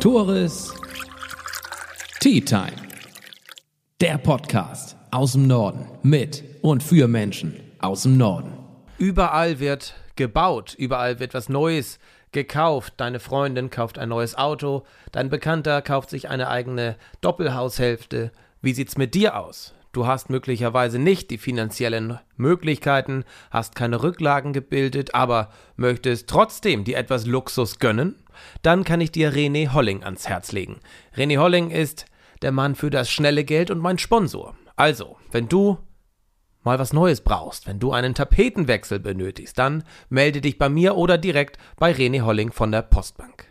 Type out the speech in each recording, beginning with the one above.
Tores Tea Time. Der Podcast aus dem Norden mit und für Menschen aus dem Norden. Überall wird gebaut, überall wird was Neues gekauft. Deine Freundin kauft ein neues Auto, dein Bekannter kauft sich eine eigene Doppelhaushälfte. Wie sieht's mit dir aus? Du hast möglicherweise nicht die finanziellen Möglichkeiten, hast keine Rücklagen gebildet, aber möchtest trotzdem dir etwas Luxus gönnen? Dann kann ich dir René Holling ans Herz legen. René Holling ist der Mann für das schnelle Geld und mein Sponsor. Also, wenn du mal was Neues brauchst, wenn du einen Tapetenwechsel benötigst, dann melde dich bei mir oder direkt bei René Holling von der Postbank.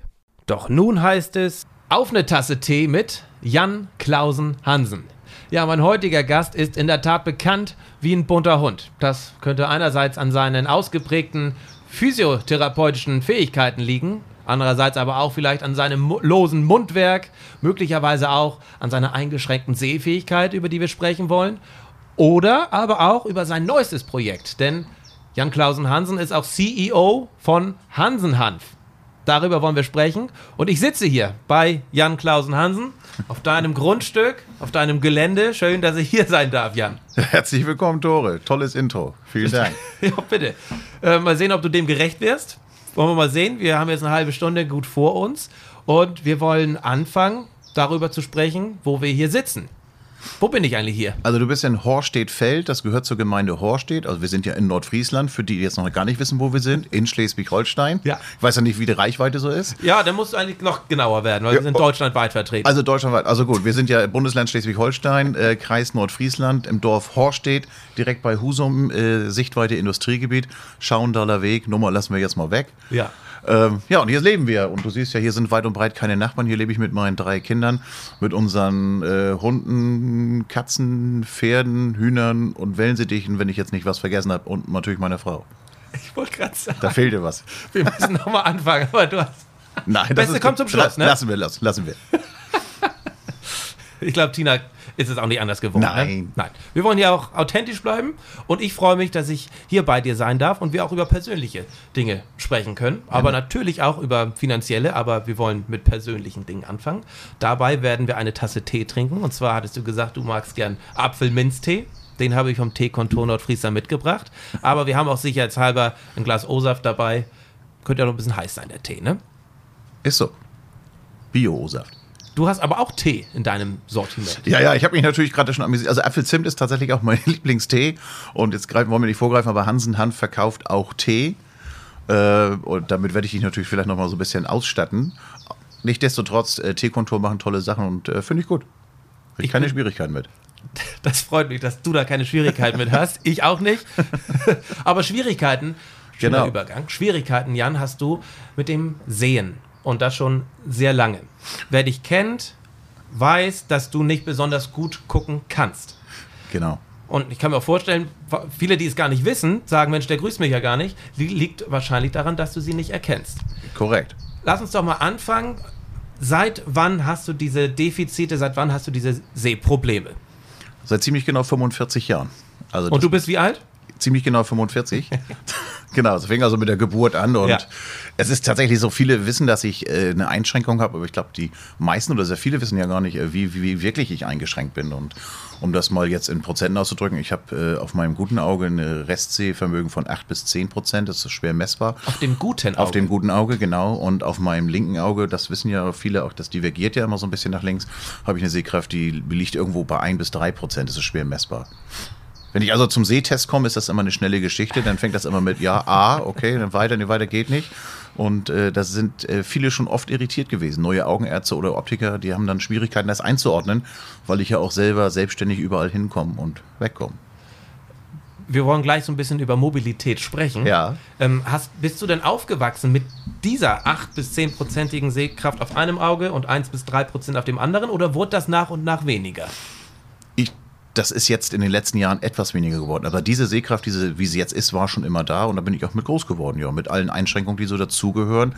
Doch nun heißt es auf eine Tasse Tee mit Jan Klausen Hansen. Ja, mein heutiger Gast ist in der Tat bekannt wie ein bunter Hund. Das könnte einerseits an seinen ausgeprägten physiotherapeutischen Fähigkeiten liegen, andererseits aber auch vielleicht an seinem losen Mundwerk, möglicherweise auch an seiner eingeschränkten Sehfähigkeit, über die wir sprechen wollen, oder aber auch über sein neuestes Projekt, denn Jan Klausen Hansen ist auch CEO von Hansen Hanf. Darüber wollen wir sprechen. Und ich sitze hier bei Jan Klausen Hansen auf deinem Grundstück, auf deinem Gelände. Schön, dass ich hier sein darf, Jan. Herzlich willkommen, Tore. Tolles Intro. Vielen Dank. ja, bitte. Äh, mal sehen, ob du dem gerecht wirst. Wollen wir mal sehen. Wir haben jetzt eine halbe Stunde gut vor uns. Und wir wollen anfangen, darüber zu sprechen, wo wir hier sitzen. Wo bin ich eigentlich hier? Also du bist in Horstedt-Feld, das gehört zur Gemeinde Horstedt. Also wir sind ja in Nordfriesland, für die, die jetzt noch gar nicht wissen, wo wir sind, in Schleswig-Holstein. Ja. Ich weiß ja nicht, wie die Reichweite so ist. Ja, da musst du eigentlich noch genauer werden, weil ja, wir sind deutschlandweit vertreten. Also deutschlandweit, also gut, wir sind ja Bundesland Schleswig-Holstein, äh, Kreis Nordfriesland, im Dorf Horstedt, direkt bei Husum, äh, Sichtweite Industriegebiet, Schauendaler Weg, Nummer lassen wir jetzt mal weg. Ja. Ähm, ja, und hier leben wir. Und du siehst ja, hier sind weit und breit keine Nachbarn. Hier lebe ich mit meinen drei Kindern, mit unseren äh, Hunden, Katzen, Pferden, Hühnern und Wellensittichen, wenn ich jetzt nicht was vergessen habe. Und natürlich meine Frau. Ich wollte gerade sagen. Da fehlte was. Wir müssen nochmal anfangen, aber du hast. Nein, das Beste ist, kommt zum Schluss, ne? Lassen wir, lassen, lassen wir. ich glaube, Tina ist es auch nicht anders geworden. Ne? Nein. Ne? Nein. Wir wollen ja auch authentisch bleiben und ich freue mich, dass ich hier bei dir sein darf und wir auch über persönliche Dinge sprechen können. Aber ja. natürlich auch über finanzielle, aber wir wollen mit persönlichen Dingen anfangen. Dabei werden wir eine Tasse Tee trinken und zwar hattest du gesagt, du magst gern Apfelminztee. Den habe ich vom Teekontor Nordfriesland mitgebracht. Aber wir haben auch sicherheitshalber ein Glas O-Saft dabei. Könnte ja noch ein bisschen heiß sein, der Tee, ne? Ist so. Bio-O-Saft. Du hast aber auch Tee in deinem Sortiment. Ja, ja, ich habe mich natürlich gerade schon amüsiert. Also Apfelzimt ist tatsächlich auch mein Lieblingstee. Und jetzt greifen, wollen wir nicht vorgreifen, aber Hansen Hanf verkauft auch Tee. Äh, und damit werde ich dich natürlich vielleicht noch mal so ein bisschen ausstatten. Nichtsdestotrotz, äh, Teekontur machen tolle Sachen und äh, finde ich gut. Ich, ich keine Schwierigkeiten mit. Das freut mich, dass du da keine Schwierigkeiten mit hast. Ich auch nicht. aber Schwierigkeiten, schöner genau. Übergang. Schwierigkeiten, Jan, hast du mit dem Sehen und das schon sehr lange. Wer dich kennt, weiß, dass du nicht besonders gut gucken kannst. Genau. Und ich kann mir auch vorstellen, viele, die es gar nicht wissen, sagen, Mensch, der grüßt mich ja gar nicht. Liegt wahrscheinlich daran, dass du sie nicht erkennst. Korrekt. Lass uns doch mal anfangen. Seit wann hast du diese Defizite, seit wann hast du diese Sehprobleme? Seit ziemlich genau 45 Jahren. Also Und du bist wie alt? Ziemlich genau 45. genau, es fing also mit der Geburt an und ja. Es ist tatsächlich so, viele wissen, dass ich äh, eine Einschränkung habe, aber ich glaube, die meisten oder sehr viele wissen ja gar nicht, äh, wie, wie, wie, wirklich ich eingeschränkt bin. Und um das mal jetzt in Prozenten auszudrücken, ich habe äh, auf meinem guten Auge ein Restsehvermögen von 8 bis 10 Prozent, das ist schwer messbar. Auf dem guten Auge? Auf dem guten Auge, genau. Und auf meinem linken Auge, das wissen ja viele auch, das divergiert ja immer so ein bisschen nach links, habe ich eine Sehkraft, die liegt irgendwo bei 1 bis 3 Prozent, das ist schwer messbar. Wenn ich also zum Sehtest komme, ist das immer eine schnelle Geschichte. Dann fängt das immer mit ja, A, okay, dann weiter, nee, weiter geht nicht. Und äh, da sind äh, viele schon oft irritiert gewesen. Neue Augenärzte oder Optiker, die haben dann Schwierigkeiten, das einzuordnen, weil ich ja auch selber selbstständig überall hinkomme und wegkomme. Wir wollen gleich so ein bisschen über Mobilität sprechen. Ja. Ähm, hast, bist du denn aufgewachsen mit dieser 8- bis 10-prozentigen Sehkraft auf einem Auge und 1 bis 3 Prozent auf dem anderen oder wurde das nach und nach weniger? Ich das ist jetzt in den letzten Jahren etwas weniger geworden. Aber diese Sehkraft, diese, wie sie jetzt ist, war schon immer da und da bin ich auch mit groß geworden, ja, mit allen Einschränkungen, die so dazugehören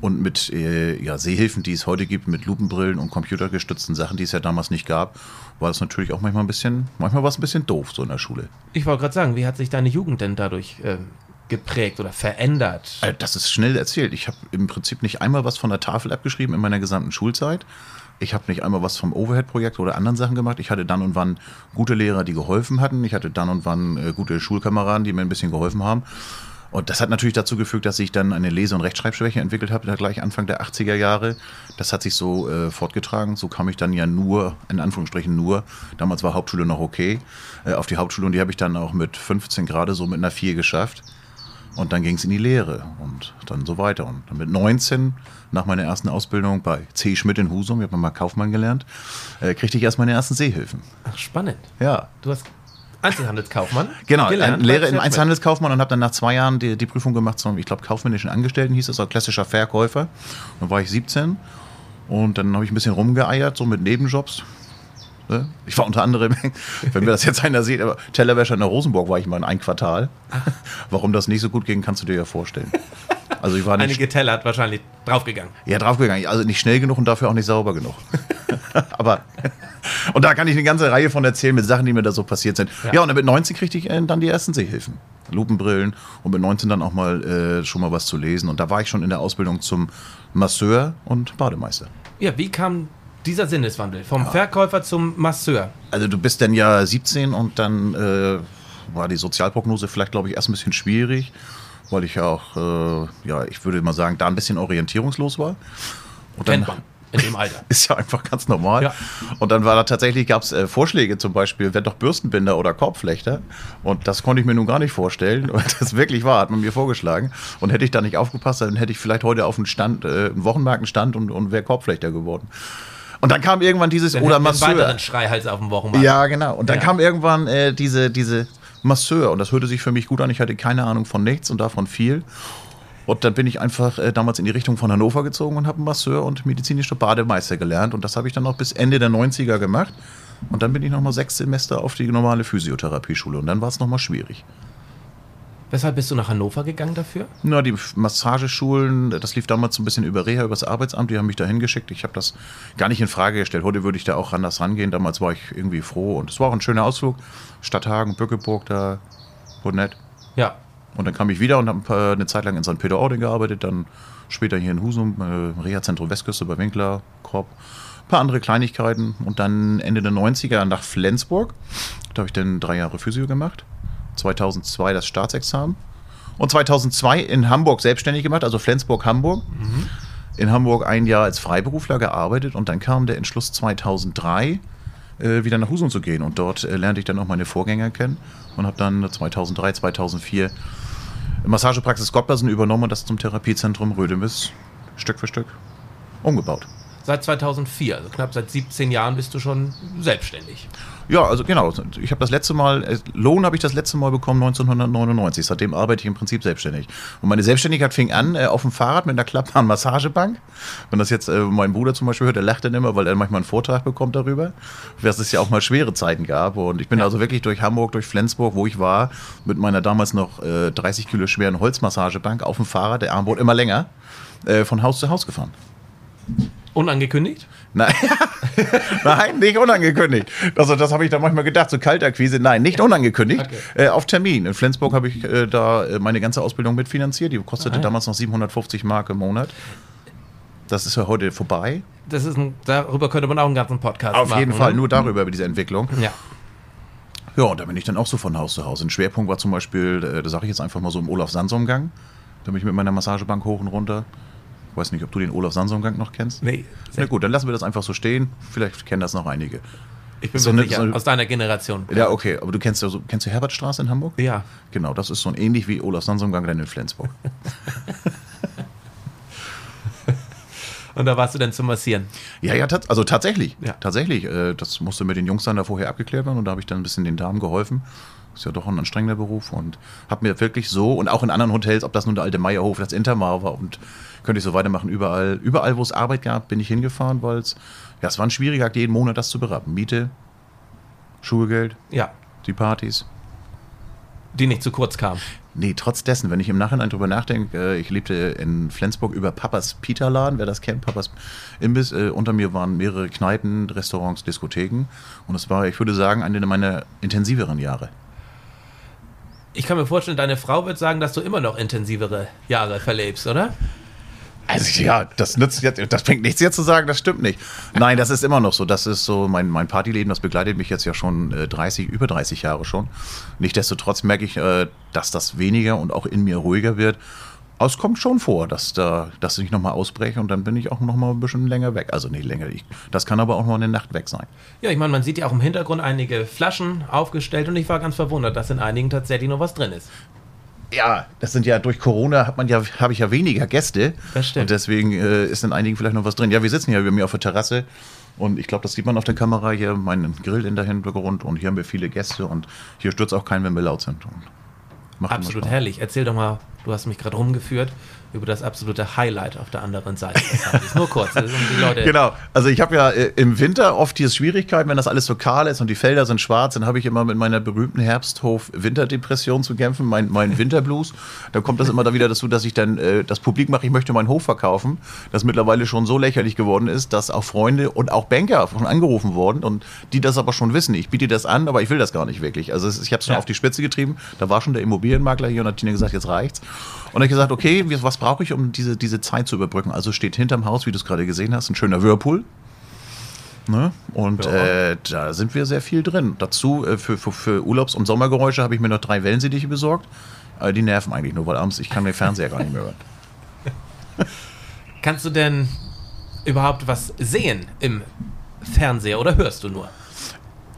und mit äh, ja, Sehhilfen, die es heute gibt, mit Lupenbrillen und computergestützten Sachen, die es ja damals nicht gab, war es natürlich auch manchmal ein bisschen, manchmal war es ein bisschen doof so in der Schule. Ich wollte gerade sagen, wie hat sich deine Jugend denn dadurch äh, geprägt oder verändert? Äh, Das ist schnell erzählt. Ich habe im Prinzip nicht einmal was von der Tafel abgeschrieben in meiner gesamten Schulzeit. Ich habe nicht einmal was vom Overhead-Projekt oder anderen Sachen gemacht. Ich hatte dann und wann gute Lehrer, die geholfen hatten. Ich hatte dann und wann äh, gute Schulkameraden, die mir ein bisschen geholfen haben. Und das hat natürlich dazu gefügt, dass ich dann eine Lese- und Rechtschreibschwäche entwickelt habe, gleich Anfang der 80er Jahre. Das hat sich so äh, fortgetragen. So kam ich dann ja nur, in Anführungsstrichen nur, damals war Hauptschule noch okay, äh, auf die Hauptschule und die habe ich dann auch mit 15 gerade so mit einer 4 geschafft. Und dann ging es in die Lehre und dann so weiter. Und dann mit 19, nach meiner ersten Ausbildung bei C. Schmidt in Husum, ich habe mal Kaufmann gelernt, äh, kriegte ich erst meine ersten Seehilfen. Ach, spannend. Ja. Du hast Einzelhandelskaufmann. Genau, gelernt äh, Lehre bei im. Einzelhandelskaufmann und habe dann nach zwei Jahren die, die Prüfung gemacht zum, ich glaube, kaufmännischen Angestellten hieß es, also klassischer Verkäufer. Dann war ich 17 und dann habe ich ein bisschen rumgeeiert, so mit Nebenjobs. Ne? Ich war unter anderem, wenn mir das jetzt einer sieht, aber Tellerwäscher in der Rosenburg war ich mal in ein Quartal. Warum das nicht so gut ging, kannst du dir ja vorstellen. Also ich war nicht Einige Teller hat wahrscheinlich draufgegangen. ja, draufgegangen. Also nicht schnell genug und dafür auch nicht sauber genug. Aber, und da kann ich eine ganze Reihe von erzählen mit Sachen, die mir da so passiert sind. Ja, Ja. und mit 19 kriegte ich äh, dann die ersten Sehhilfen. Lupenbrillen und mit 19 dann auch mal äh, schon mal was zu lesen. Und da war ich schon in der Ausbildung zum Masseur und Bademeister. Ja, wie kam dieser Sinneswandel vom Verkäufer zum Masseur? Also du bist dann ja 17 und dann äh, war die Sozialprognose vielleicht, glaube ich, erst ein bisschen schwierig, weil ich ja auch, äh, ja, ich würde mal sagen, da ein bisschen orientierungslos war. Und Kennt man in dem Alter. Ist ja einfach ganz normal. Ja. Und dann war da tatsächlich, gab es äh, Vorschläge zum Beispiel, werd doch Bürstenbinder oder Korbflechter. Und das konnte ich mir nun gar nicht vorstellen. Und das wirklich war, hat man mir vorgeschlagen. Und hätte ich da nicht aufgepasst, dann hätte ich vielleicht heute auf einen Stand, äh, einen Wochenmarkenstand und, und wäre Korbflechter geworden. Und dann kam irgendwann dieses, Dann oder wir einen Masseur. weiteren Schreihals auf dem Wochenmarkt. Ja, genau. Und dann Ja. kam irgendwann äh, diese, diese Masseur und das hörte sich für mich gut an. Ich hatte keine Ahnung von nichts und davon viel. Und dann bin ich einfach äh, damals in die Richtung von Hannover gezogen und habe einen Masseur und medizinische Bademeister gelernt. Und das habe ich dann noch bis Ende der 90er gemacht. Und dann bin ich nochmal sechs Semester auf die normale Physiotherapieschule. Und dann war es nochmal schwierig. Weshalb bist du nach Hannover gegangen dafür? Na, die Massageschulen, das lief damals so ein bisschen über Reha, über das Arbeitsamt, die haben mich da hingeschickt. Ich habe das gar nicht in Frage gestellt. Heute würde ich da auch anders rangehen. Damals war ich irgendwie froh und es war auch ein schöner Ausflug. Stadthagen, Bückeburg, da wurde nett. Ja. Und dann kam ich wieder und habe eine Zeit lang in St. Peter-Ording gearbeitet, dann später hier in Husum, äh, Reha-Zentrum Westküste bei Winkler, Korb, ein paar andere Kleinigkeiten und dann Ende der 90er nach Flensburg. Da habe ich dann drei Jahre Physio gemacht. 2002 das Staatsexamen. Und 2002 in Hamburg selbstständig gemacht, also Flensburg-Hamburg. In Hamburg ein Jahr als Freiberufler gearbeitet und dann kam der Entschluss 2003 äh, wieder nach Husum zu gehen. Und dort äh, lernte ich dann auch meine Vorgänger kennen und habe dann 2003, 2004 Massagepraxis Gottbersen übernommen und das zum Therapiezentrum Rödemis Stück für Stück umgebaut. Seit 2004, also knapp seit 17 Jahren bist du schon selbstständig. Ja, also genau. Ich habe das letzte Mal, äh, Lohn habe ich das letzte Mal bekommen 1999. Seitdem arbeite ich im Prinzip selbstständig. Und meine Selbstständigkeit fing an äh, auf dem Fahrrad mit einer klappbaren Massagebank. Wenn das jetzt äh, mein Bruder zum Beispiel hört, der lacht dann immer, weil er manchmal einen Vortrag bekommt darüber, dass es ja auch mal schwere Zeiten gab. Und ich bin also wirklich durch Hamburg, durch Flensburg, wo ich war, mit meiner damals noch äh, 30 Kilo schweren Holzmassagebank auf dem Fahrrad, der Arm wurde immer länger, äh, von Haus zu Haus gefahren. Unangekündigt? Nein, nein, nicht unangekündigt. Also das habe ich da manchmal gedacht, so Kaltakquise. Nein, nicht unangekündigt. Okay. Äh, auf Termin. In Flensburg habe ich äh, da äh, meine ganze Ausbildung mitfinanziert. Die kostete Ah, ja. damals noch 750 Mark im Monat. Das ist ja heute vorbei. Das ist ein, darüber könnte man auch einen ganzen Podcast Auf machen. jeden Fall, ne? nur darüber, über diese Entwicklung. Ja. Ja, und da bin ich dann auch so von Haus zu Haus. Ein Schwerpunkt war zum Beispiel, äh, da sage ich jetzt einfach mal so im Olaf-Sansum-Gang. Da bin ich mit meiner Massagebank hoch und runter. Ich weiß nicht, ob du den Olaf-Sansum-Gang noch kennst. Nee, Na gut, dann lassen wir das einfach so stehen. Vielleicht kennen das noch einige. ich bin So eine- sicher, so- aus deiner Generation. Ja, okay, aber du kennst ja so, kennst du Herbertstraße in Hamburg? Ja. Genau, das ist so ein ähnlich wie Olaf Sansumgang dann in Flensburg. Und da warst du dann zum Massieren. Ja, ja, also tatsächlich. Ja. Tatsächlich. Äh, das musste mit den Jungs dann da vorher abgeklärt werden und da habe ich dann ein bisschen den Damen geholfen. Ist ja doch ein anstrengender Beruf und habe mir wirklich so und auch in anderen Hotels, ob das nun der alte Meierhof, das Intermar war und könnte ich so weitermachen, überall, überall, wo es Arbeit gab, bin ich hingefahren, weil es, ja, es war ein schwieriger Akt, jeden Monat das zu berappen. Miete, Schulgeld, Ja. die Partys. Die nicht zu kurz kam. Nee, trotz dessen, wenn ich im Nachhinein drüber nachdenke, äh, ich lebte in Flensburg über Papas Pita-Laden, wer das kennt, Papas Imbiss. Äh, unter mir waren mehrere Kneipen, Restaurants, Diskotheken. Und es war, ich würde sagen, eine meiner intensiveren Jahre. Ich kann mir vorstellen, deine Frau wird sagen, dass du immer noch intensivere Jahre verlebst, oder? Also ja, das nützt jetzt, das bringt nichts jetzt zu sagen, das stimmt nicht. Nein, das ist immer noch so. Das ist so mein, mein Partyleben, das begleitet mich jetzt ja schon äh, 30, über 30 Jahre schon. Nichtsdestotrotz merke ich, äh, dass das weniger und auch in mir ruhiger wird. Aber es kommt schon vor, dass, da, dass ich nochmal ausbreche und dann bin ich auch nochmal ein bisschen länger weg. Also nicht länger. Ich, das kann aber auch noch eine Nacht weg sein. Ja, ich meine, man sieht ja auch im Hintergrund einige Flaschen aufgestellt und ich war ganz verwundert, dass in einigen tatsächlich noch was drin ist. Ja, das sind ja durch Corona hat man ja, habe ich ja weniger Gäste. Das stimmt. Und deswegen äh, ist in einigen vielleicht noch was drin. Ja, wir sitzen ja bei mir auf der Terrasse und ich glaube, das sieht man auf der Kamera hier, meinen Grill in der Hintergrund und hier haben wir viele Gäste und hier stürzt auch kein, wenn wir laut sind. Absolut herrlich. Erzähl doch mal, du hast mich gerade rumgeführt über das absolute Highlight auf der anderen Seite. Nur kurz, das die Leute. Genau, also ich habe ja äh, im Winter oft hier Schwierigkeiten, wenn das alles so kahl ist und die Felder sind schwarz, dann habe ich immer mit meiner berühmten Herbsthof-Winterdepression zu kämpfen, mein, mein Winterblues. Da kommt das immer da wieder dazu, dass ich dann äh, das Publik mache, ich möchte meinen Hof verkaufen, das mittlerweile schon so lächerlich geworden ist, dass auch Freunde und auch Banker schon angerufen wurden und die das aber schon wissen. Ich biete das an, aber ich will das gar nicht wirklich. Also ich habe es schon Ja. auf die Spitze getrieben. Da war schon der Immobilienmakler hier und hat Tina gesagt, jetzt reicht's. Und dann gesagt, okay, was brauche ich, um diese, diese Zeit zu überbrücken? Also steht hinterm Haus, wie du es gerade gesehen hast, ein schöner Whirlpool. Ne? Und Ja. äh, da sind wir sehr viel drin. Dazu äh, für, für, für Urlaubs- und Sommergeräusche habe ich mir noch drei Wellensittiche besorgt. Äh, die nerven eigentlich nur, weil abends ich kann den Fernseher gar nicht mehr hören. Kannst du denn überhaupt was sehen im Fernseher oder hörst du nur?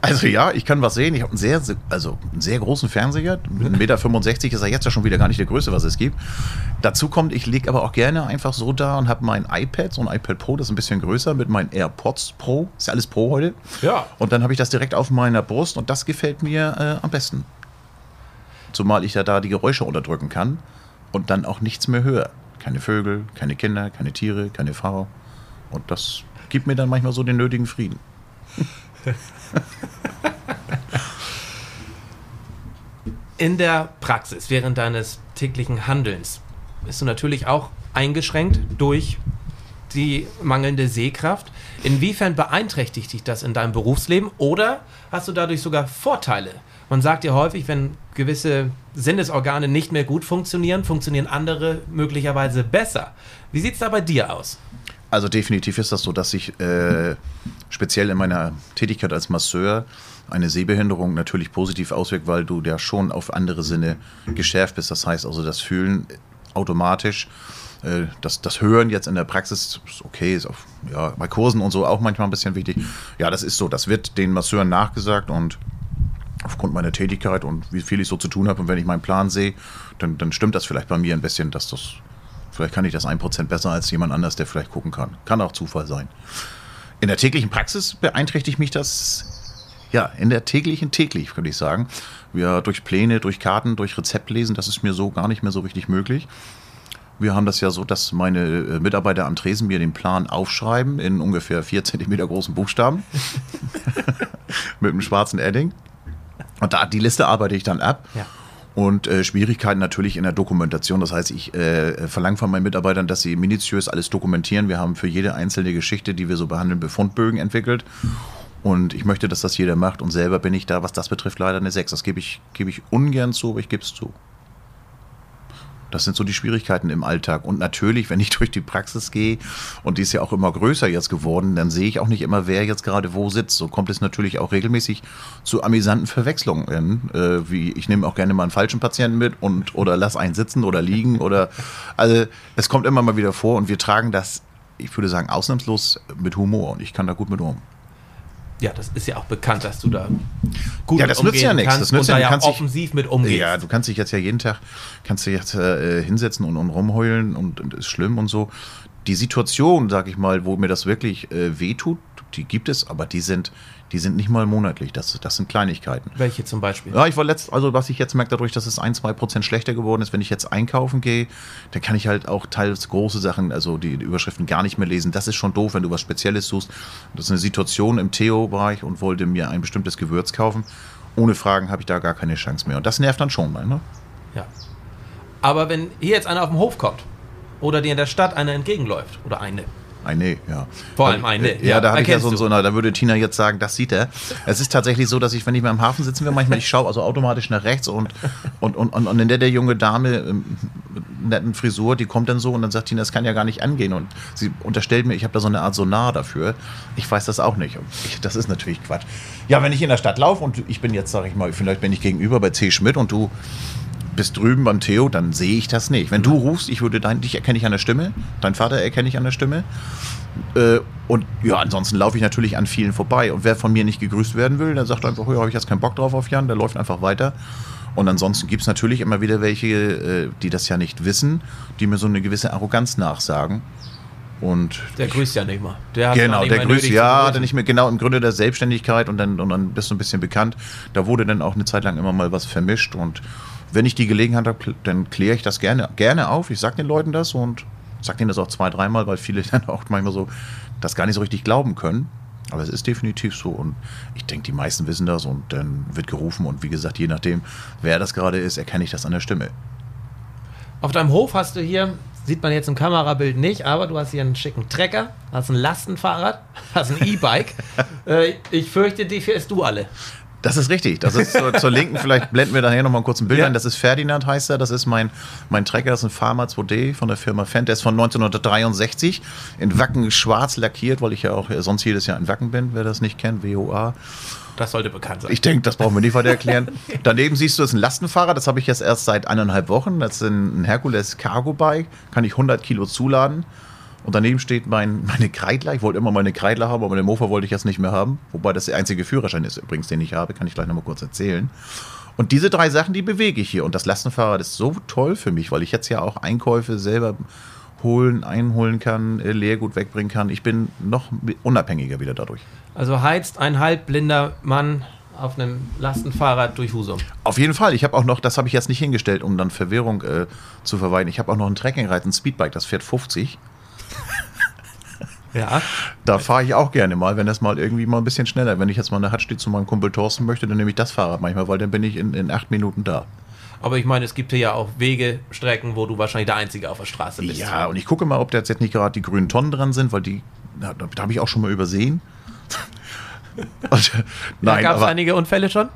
Also ja, ich kann was sehen. Ich habe einen sehr, also einen sehr großen Fernseher. Mit 1,65 Meter ist er jetzt ja schon wieder gar nicht der größte, was es gibt. Dazu kommt, ich lege aber auch gerne einfach so da und habe mein iPad, so ein iPad Pro, das ist ein bisschen größer, mit meinen AirPods Pro. Ist ja alles Pro heute. Ja. Und dann habe ich das direkt auf meiner Brust und das gefällt mir äh, am besten. Zumal ich ja da die Geräusche unterdrücken kann und dann auch nichts mehr höre. Keine Vögel, keine Kinder, keine Tiere, keine Frau. Und das gibt mir dann manchmal so den nötigen Frieden. In der Praxis, während deines täglichen Handelns, bist du natürlich auch eingeschränkt durch die mangelnde Sehkraft. Inwiefern beeinträchtigt dich das in deinem Berufsleben oder hast du dadurch sogar Vorteile? Man sagt ja häufig, wenn gewisse Sinnesorgane nicht mehr gut funktionieren, funktionieren andere möglicherweise besser. Wie sieht es da bei dir aus? Also definitiv ist das so, dass sich äh, speziell in meiner Tätigkeit als Masseur eine Sehbehinderung natürlich positiv auswirkt, weil du ja schon auf andere Sinne geschärft bist. Das heißt also das Fühlen automatisch, äh, das, das Hören jetzt in der Praxis ist okay, ist auf, ja, bei Kursen und so auch manchmal ein bisschen wichtig. Ja, das ist so, das wird den Masseuren nachgesagt und aufgrund meiner Tätigkeit und wie viel ich so zu tun habe und wenn ich meinen Plan sehe, dann, dann stimmt das vielleicht bei mir ein bisschen, dass das, vielleicht kann ich das 1% besser als jemand anders, der vielleicht gucken kann. Kann auch Zufall sein. In der täglichen Praxis beeinträchtigt mich das, ja, in der täglichen täglich, würde ich sagen. Ja, durch Pläne, durch Karten, durch Rezeptlesen, das ist mir so gar nicht mehr so richtig möglich. Wir haben das ja so, dass meine äh, Mitarbeiter am Tresen mir den Plan aufschreiben in ungefähr 4 cm großen Buchstaben mit einem schwarzen Edding. Und da, die Liste arbeite ich dann ab. Ja. Und äh, Schwierigkeiten natürlich in der Dokumentation. Das heißt, ich äh, verlange von meinen Mitarbeitern, dass sie minutiös alles dokumentieren. Wir haben für jede einzelne Geschichte, die wir so behandeln, Befundbögen entwickelt. Und ich möchte, dass das jeder macht. Und selber bin ich da, was das betrifft, leider eine 6. Das gebe ich, gebe ich ungern zu, aber ich gebe es zu. Das sind so die Schwierigkeiten im Alltag. Und natürlich, wenn ich durch die Praxis gehe, und die ist ja auch immer größer jetzt geworden, dann sehe ich auch nicht immer, wer jetzt gerade wo sitzt. So kommt es natürlich auch regelmäßig zu amüsanten Verwechslungen. Äh, wie ich nehme auch gerne mal einen falschen Patienten mit und oder lass einen sitzen oder liegen oder also es kommt immer mal wieder vor und wir tragen das, ich würde sagen, ausnahmslos mit Humor und ich kann da gut mit um. Ja, das ist ja auch bekannt, dass du da gut Ja, das nützt ja nichts. Das nützt und ja da ja Kannst offensiv mit umgehst. Ja, du kannst dich jetzt ja jeden Tag, kannst du jetzt äh, hinsetzen und, und rumheulen und, und ist schlimm und so. Die Situation, sag ich mal, wo mir das wirklich äh, wehtut, die gibt es, aber die sind, die sind nicht mal monatlich. Das, das sind Kleinigkeiten. Welche zum Beispiel? Ja, ich war letzt, also was ich jetzt merke, dadurch, dass es ein, zwei Prozent schlechter geworden ist, wenn ich jetzt einkaufen gehe, dann kann ich halt auch teils große Sachen, also die, Überschriften gar nicht mehr lesen. Das ist schon doof, wenn du was Spezielles suchst. Das ist eine Situation im Theo-Bereich und wollte mir ein bestimmtes Gewürz kaufen. Ohne Fragen habe ich da gar keine Chance mehr. Und das nervt dann schon mal, ne? Ja. Aber wenn hier jetzt einer auf dem Hof kommt oder dir in der Stadt einer entgegenläuft oder eine, Eine, ja. Vor allem eine, Ja, ja, da habe ich ja so, so eine, da würde Tina jetzt sagen, das sieht er. Es ist tatsächlich so, dass ich, wenn ich mal im Hafen sitzen will, manchmal, ich schaue also automatisch nach rechts und, und, und, und, und in der der junge Dame ähm, mit netten Frisur, die kommt dann so und dann sagt Tina, das kann ja gar nicht angehen. Und sie unterstellt mir, ich habe da so eine Art Sonar dafür. Ich weiß das auch nicht. Ich, das ist natürlich Quatsch. Ja, wenn ich in der Stadt laufe und ich bin jetzt, sage ich mal, vielleicht bin ich gegenüber bei C. Schmidt und du bist drüben beim Theo, dann sehe ich das nicht. Wenn du rufst, ich würde dein, dich erkenne ich an der Stimme, dein Vater erkenne ich an der Stimme. Äh, und ja, ansonsten laufe ich natürlich an vielen vorbei. Und wer von mir nicht gegrüßt werden will, der sagt einfach, ja, habe ich jetzt keinen Bock drauf auf Jan, der läuft einfach weiter. Und ansonsten gibt es natürlich immer wieder welche, äh, die das ja nicht wissen, die mir so eine gewisse Arroganz nachsagen. Und Der grüßt ja nicht mal. Der hat Genau, nicht der grüßt, ja, dann nicht mehr genau im Grunde der Selbstständigkeit und dann, und dann bist du ein bisschen bekannt. Da wurde dann auch eine Zeit lang immer mal was vermischt und wenn ich die Gelegenheit habe, dann kläre ich das gerne, gerne auf. Ich sage den Leuten das und sage denen das auch zwei, dreimal, weil viele dann auch manchmal so das gar nicht so richtig glauben können. Aber es ist definitiv so und ich denke, die meisten wissen das und dann wird gerufen und wie gesagt, je nachdem, wer das gerade ist, erkenne ich das an der Stimme. Auf deinem Hof hast du hier, sieht man jetzt im Kamerabild nicht, aber du hast hier einen schicken Trecker, hast ein Lastenfahrrad, hast ein E-Bike. äh, ich fürchte, die fährst du alle. Das ist richtig. Das ist zur, zur Linken, vielleicht blenden wir daher nochmal kurz ein Bild Ja. ein. Das ist Ferdinand, heißt er. Das ist mein, mein Trecker, das ist ein Pharma 2D von der Firma Fendt. Der ist von 1963 in Wacken schwarz lackiert, weil ich ja auch sonst jedes Jahr in Wacken bin, wer das nicht kennt, WOA. Das sollte bekannt sein. Ich denke, das brauchen wir nicht weiter erklären. Daneben siehst du, das ist ein Lastenfahrrad. Das habe ich jetzt erst seit eineinhalb Wochen. Das ist ein Hercules Cargo Bike. Kann ich 100 Kilo zuladen. Und daneben steht mein, meine Kreidler. Ich wollte immer meine Kreidler haben, aber den Mofa wollte ich jetzt nicht mehr haben. Wobei das der einzige Führerschein ist übrigens, den ich habe. Kann ich gleich nochmal kurz erzählen. Und diese drei Sachen, die bewege ich hier. Und das Lastenfahrrad ist so toll für mich, weil ich jetzt ja auch Einkäufe selber holen, einholen kann, äh, Leergut wegbringen kann. Ich bin noch unabhängiger wieder dadurch. Also heizt ein halbblinder Mann auf einem Lastenfahrrad durch Husum. Auf jeden Fall. Ich habe auch noch, das habe ich jetzt nicht hingestellt, um dann Verwirrung äh, zu verweiden. Ich habe auch noch ein Trekkingrad, ein Speedbike, das fährt 50. Ja. Da fahre ich auch gerne mal, wenn das mal irgendwie mal ein bisschen schneller. Wenn ich jetzt mal eine Hatstedt zu meinem Kumpel Thorsten möchte, dann nehme ich das Fahrrad manchmal, weil dann bin ich in, in acht Minuten da. Aber ich meine, es gibt hier ja auch Wege, Strecken, wo du wahrscheinlich der Einzige auf der Straße bist. Ja, und ich gucke mal, ob da jetzt nicht gerade die grünen Tonnen dran sind, weil die, da, da habe ich auch schon mal übersehen. und, Da nein, gab es einige Unfälle schon?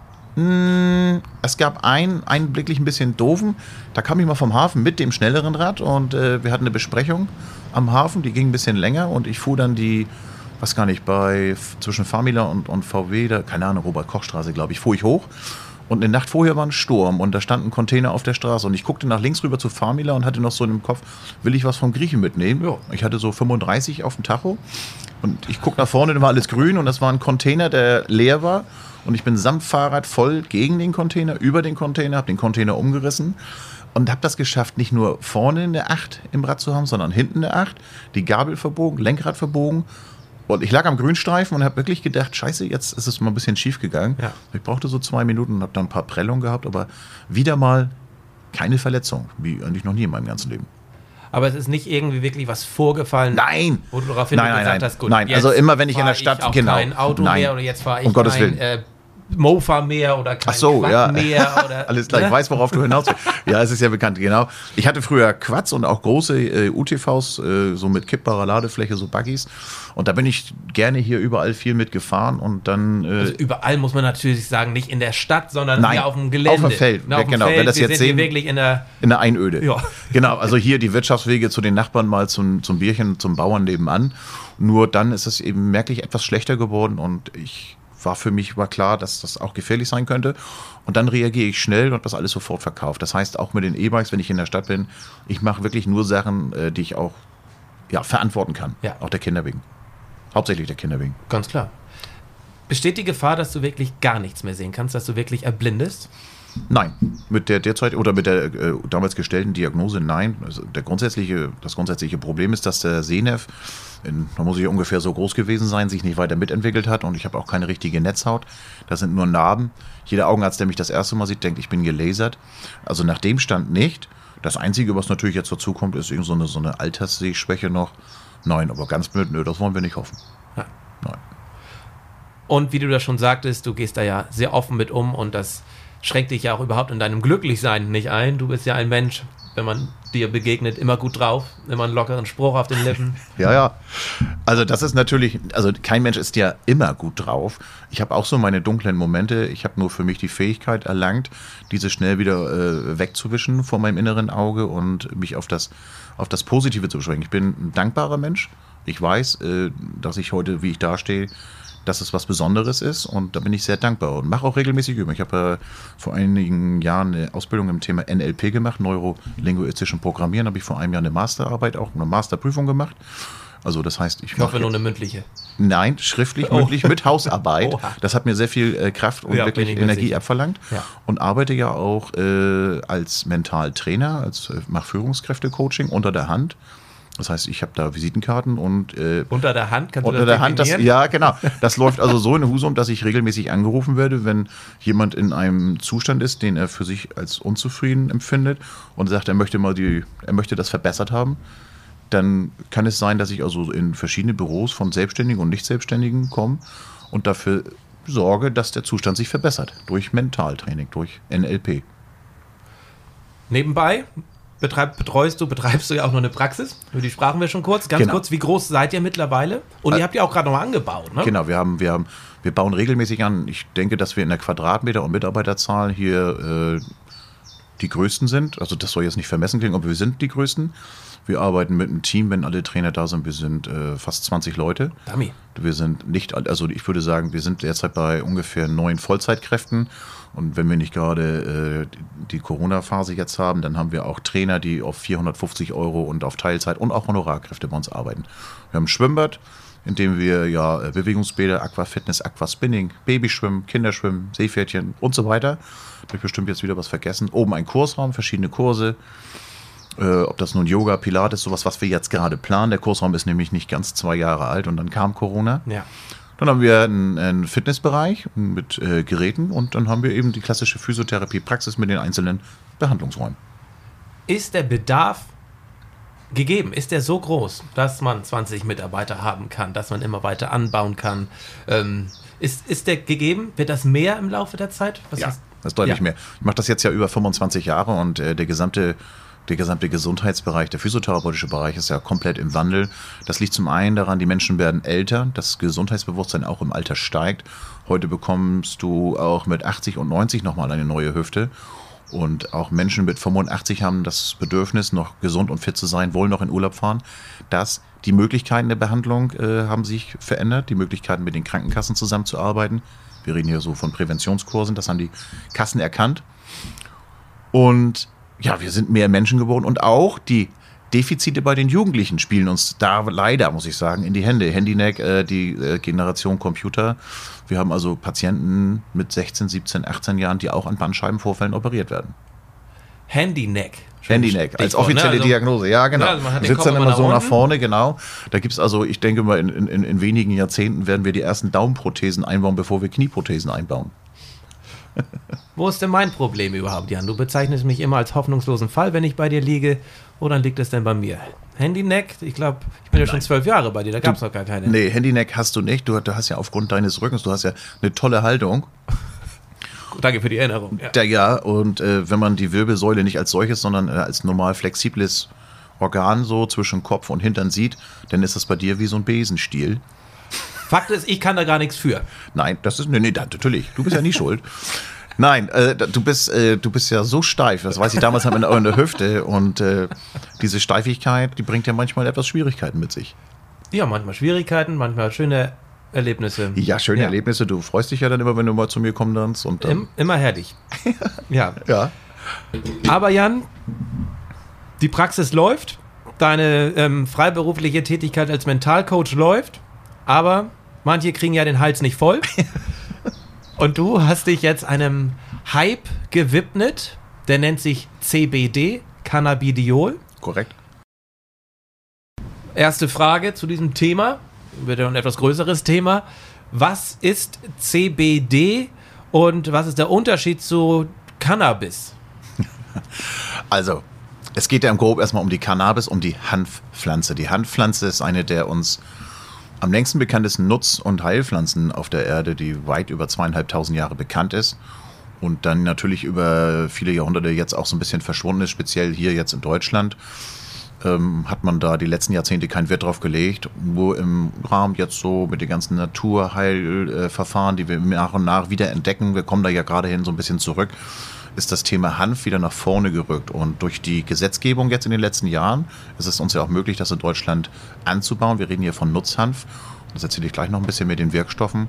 Es gab einen einblicklich ein bisschen doofen. Da kam ich mal vom Hafen mit dem schnelleren Rad und äh, wir hatten eine Besprechung am Hafen, die ging ein bisschen länger und ich fuhr dann die, was gar nicht, bei zwischen Famila und, und VW, da, keine Ahnung, Robert-Koch-Straße, glaube ich, fuhr ich hoch. Und eine Nacht vorher war ein Sturm und da stand ein Container auf der Straße und ich guckte nach links rüber zu Famila und hatte noch so im Kopf, will ich was vom Griechen mitnehmen? Ja. Ich hatte so 35 auf dem Tacho und ich guck nach vorne, da war alles grün und das war ein Container, der leer war. Und ich bin samt Fahrrad voll gegen den Container, über den Container, habe den Container umgerissen und habe das geschafft, nicht nur vorne eine 8 im Rad zu haben, sondern hinten eine 8, die Gabel verbogen, Lenkrad verbogen. Und ich lag am Grünstreifen und habe wirklich gedacht, scheiße, jetzt ist es mal ein bisschen schief gegangen. Ja. Ich brauchte so zwei Minuten und habe dann ein paar Prellungen gehabt, aber wieder mal keine Verletzung, wie eigentlich noch nie in meinem ganzen Leben. Aber es ist nicht irgendwie wirklich was vorgefallen. Nein! Wo du daraufhin Nein, nein, gesagt nein. hast, gut, Nein, also immer, wenn ich in der Stadt- auch genau. kein Auto Nein. mehr oder jetzt fahre ich Um Gottes Willen. äh, Mofa mehr oder kein Ach so, Quad ja. mehr. Oder, Alles klar, ich weiß, worauf du hinaus willst. Ja, es ist ja bekannt, genau. Ich hatte früher Quads und auch große äh, UTVs, äh, so mit kippbarer Ladefläche, so Buggies. Und da bin ich gerne hier überall viel mitgefahren und dann. Äh, Also überall muss man natürlich sagen, nicht in der Stadt, sondern Nein, hier auf dem Gelände. auf dem Feld. Na, auf dem genau, wenn Feld. das Wir jetzt sehen- wirklich in der in der Einöde. Ja. Genau, also hier die Wirtschaftswege zu den Nachbarn mal zum, zum Bierchen, zum Bauern nebenan. Nur dann ist es eben merklich etwas schlechter geworden und ich war für mich war klar, dass das auch gefährlich sein könnte. Und dann reagiere ich schnell und habe das alles sofort verkauft. Das heißt, auch mit den E-Bikes, wenn ich in der Stadt bin, ich mache wirklich nur Sachen, äh, die ich auch ja, verantworten kann. Ja. Auch der Kinder wegen. Hauptsächlich der Kinder wegen. Ganz klar. Besteht die Gefahr, dass du wirklich gar nichts mehr sehen kannst, dass du wirklich erblindest? Nein, mit der derzeit oder mit der äh, damals gestellten Diagnose nein. Also der grundsätzliche, das grundsätzliche Problem ist, dass der Sehnerv, in, da muss ich ungefähr so groß gewesen sein, sich nicht weiter mitentwickelt hat und ich habe auch keine richtige Netzhaut. Das sind nur Narben. Jeder Augenarzt, der mich das erste Mal sieht, denkt, ich bin gelasert. Also nach dem Stand nicht. Das Einzige, was natürlich jetzt dazu kommt, ist irgend so eine, so eine Alterssehschwäche noch. Nein, aber ganz blöd, nö, das wollen wir nicht hoffen. Ja. Nein. Und wie du das schon sagtest, du gehst da ja sehr offen mit um und das schränkt dich ja auch überhaupt in deinem Glücklichsein nicht ein. Du bist ja ein Mensch, wenn man dir begegnet, immer gut drauf, immer einen lockeren Spruch auf den Lippen. Ja, ja. Also das ist natürlich, also kein Mensch ist ja immer gut drauf. Ich habe auch so meine dunklen Momente. Ich habe nur für mich die Fähigkeit erlangt, diese schnell wieder äh, wegzuwischen vor meinem inneren Auge und mich auf das, auf das Positive zu beschränken. Ich bin ein dankbarer Mensch. Ich weiß, äh, dass ich heute, wie ich dastehe, dass es was Besonderes ist und da bin ich sehr dankbar und mache auch regelmäßig Übungen. Ich habe äh, vor einigen Jahren eine Ausbildung im Thema NLP gemacht, Neurolinguistischen Programmieren, habe ich vor einem Jahr eine Masterarbeit, auch eine Masterprüfung gemacht. Also das heißt, ich, ich hoffe nur eine mündliche. Nein, schriftlich, oh. mündlich mit Hausarbeit. Oha. Das hat mir sehr viel äh, Kraft und ja, wirklich Energie abverlangt. Ja. Und arbeite ja auch äh, als Mentaltrainer, als äh, mache Führungskräfte-Coaching unter der Hand das heißt, ich habe da Visitenkarten und äh, unter der Hand kannst unter du das der Hand, das, ja genau. Das läuft also so in Husum, dass ich regelmäßig angerufen werde, wenn jemand in einem Zustand ist, den er für sich als unzufrieden empfindet und sagt, er möchte mal die, er möchte das verbessert haben. Dann kann es sein, dass ich also in verschiedene Büros von Selbstständigen und Nicht-Selbstständigen komme und dafür sorge, dass der Zustand sich verbessert durch Mentaltraining, durch NLP. Nebenbei betreib, betreust du, betreibst du ja auch noch eine Praxis. Über die sprachen wir schon kurz. Ganz genau. kurz, wie groß seid ihr mittlerweile? Und ihr habt ja auch gerade nochmal angebaut, ne? Genau, wir haben, wir haben, wir bauen regelmäßig an. Ich denke, dass wir in der Quadratmeter- und Mitarbeiterzahl hier äh, die größten sind. Also das soll jetzt nicht vermessen klingen, aber wir sind die größten. Wir arbeiten mit einem Team, wenn alle Trainer da sind. Wir sind äh, fast 20 Leute. Dummy. Wir sind nicht, also ich würde sagen, wir sind derzeit bei ungefähr neun Vollzeitkräften und wenn wir nicht gerade äh, die Corona-Phase jetzt haben, dann haben wir auch Trainer, die auf 450 Euro und auf Teilzeit und auch Honorarkräfte bei uns arbeiten. Wir haben ein Schwimmbad, in dem wir ja äh, Bewegungsbäder, Aquafitness, Aquaspinning, Babyschwimmen, Kinderschwimmen, Seepferdchen und so weiter. Habe ich bestimmt jetzt wieder was vergessen. Oben ein Kursraum, verschiedene Kurse. Äh, ob das nun Yoga, Pilates, sowas, was wir jetzt gerade planen. Der Kursraum ist nämlich nicht ganz zwei Jahre alt und dann kam Corona. Ja. Dann haben wir einen, einen Fitnessbereich mit äh, Geräten und dann haben wir eben die klassische Physiotherapie-Praxis mit den einzelnen Behandlungsräumen. Ist der Bedarf gegeben? Ist der so groß, dass man 20 Mitarbeiter haben kann, dass man immer weiter anbauen kann? Ähm, ist, ist der gegeben? Wird das mehr im Laufe der Zeit? Was ja, das ist deutlich ja. mehr. Ich mache das jetzt ja über 25 Jahre und äh, der gesamte der gesamte Gesundheitsbereich, der physiotherapeutische Bereich ist ja komplett im Wandel. Das liegt zum einen daran, die Menschen werden älter, das Gesundheitsbewusstsein auch im Alter steigt. Heute bekommst du auch mit 80 und 90 nochmal eine neue Hüfte. Und auch Menschen mit 85 haben das Bedürfnis, noch gesund und fit zu sein, wollen noch in Urlaub fahren. Das, die Möglichkeiten der Behandlung äh, haben sich verändert, die Möglichkeiten mit den Krankenkassen zusammenzuarbeiten. Wir reden hier so von Präventionskursen, das haben die Kassen erkannt. Und ja, wir sind mehr Menschen geworden und auch die Defizite bei den Jugendlichen spielen uns da leider, muss ich sagen, in die Hände. Handyneck, äh, die äh, Generation Computer. Wir haben also Patienten mit 16, 17, 18 Jahren, die auch an Bandscheibenvorfällen operiert werden. Handyneck. Handyneck, als offizielle ne? also, Diagnose, ja, genau. Ja, Sitzt dann immer so nach, nach vorne, genau. Da gibt es also, ich denke mal, in, in, in wenigen Jahrzehnten werden wir die ersten Daumenprothesen einbauen, bevor wir Knieprothesen einbauen. Wo ist denn mein Problem überhaupt, Jan? Du bezeichnest mich immer als hoffnungslosen Fall, wenn ich bei dir liege. Oder liegt es denn bei mir? Handyneck, ich glaube, ich bin ja Nein. schon zwölf Jahre bei dir, da gab es noch gar keine. Nee, Handyneck hast du nicht. Du, du, hast ja aufgrund deines Rückens, du hast ja eine tolle Haltung. Danke für die Erinnerung. Ja, ja und äh, wenn man die Wirbelsäule nicht als solches, sondern äh, als normal flexibles Organ so zwischen Kopf und Hintern sieht, dann ist das bei dir wie so ein Besenstiel. Fakt ist, ich kann da gar nichts für. Nein, das ist, nee, nee, natürlich. Du bist ja nie schuld. Nein, äh, du bist äh, du bist ja so steif. Das weiß ich damals haben in der Hüfte und äh, diese Steifigkeit, die bringt ja manchmal etwas Schwierigkeiten mit sich. Ja, manchmal Schwierigkeiten, manchmal schöne Erlebnisse. Ja, schöne ja. Erlebnisse. Du freust dich ja dann immer, wenn du mal zu mir kommen kannst. Und, ähm immer herrlich. ja. ja. Aber Jan, die Praxis läuft. Deine ähm, freiberufliche Tätigkeit als Mentalcoach läuft. Aber Manche kriegen ja den Hals nicht voll. Und du hast dich jetzt einem Hype gewidmet, der nennt sich CBD, Cannabidiol. Korrekt. Erste Frage zu diesem Thema, wird ja ein etwas größeres Thema. Was ist CBD und was ist der Unterschied zu Cannabis? Also, es geht ja im Grob erstmal um die Cannabis, um die Hanfpflanze. Die Hanfpflanze ist eine der uns am längsten bekanntesten Nutz- und Heilpflanzen auf der Erde, die weit über zweieinhalbtausend Jahre bekannt ist. und dann natürlich über viele Jahrhunderte jetzt auch so ein bisschen verschwunden ist, speziell hier jetzt in Deutschland. Ähm, hat man da die letzten Jahrzehnte keinen Wert drauf gelegt. Nur im Rahmen jetzt so mit den ganzen Naturheilverfahren, die wir nach und nach wieder entdecken, wir kommen da ja gerade hin so ein bisschen zurück, ist das Thema Hanf wieder nach vorne gerückt. Und durch die Gesetzgebung jetzt in den letzten Jahren ist es uns ja auch möglich, das in Deutschland anzubauen. Wir reden hier von Nutzhanf. Das erzähle ich gleich noch ein bisschen mit den Wirkstoffen.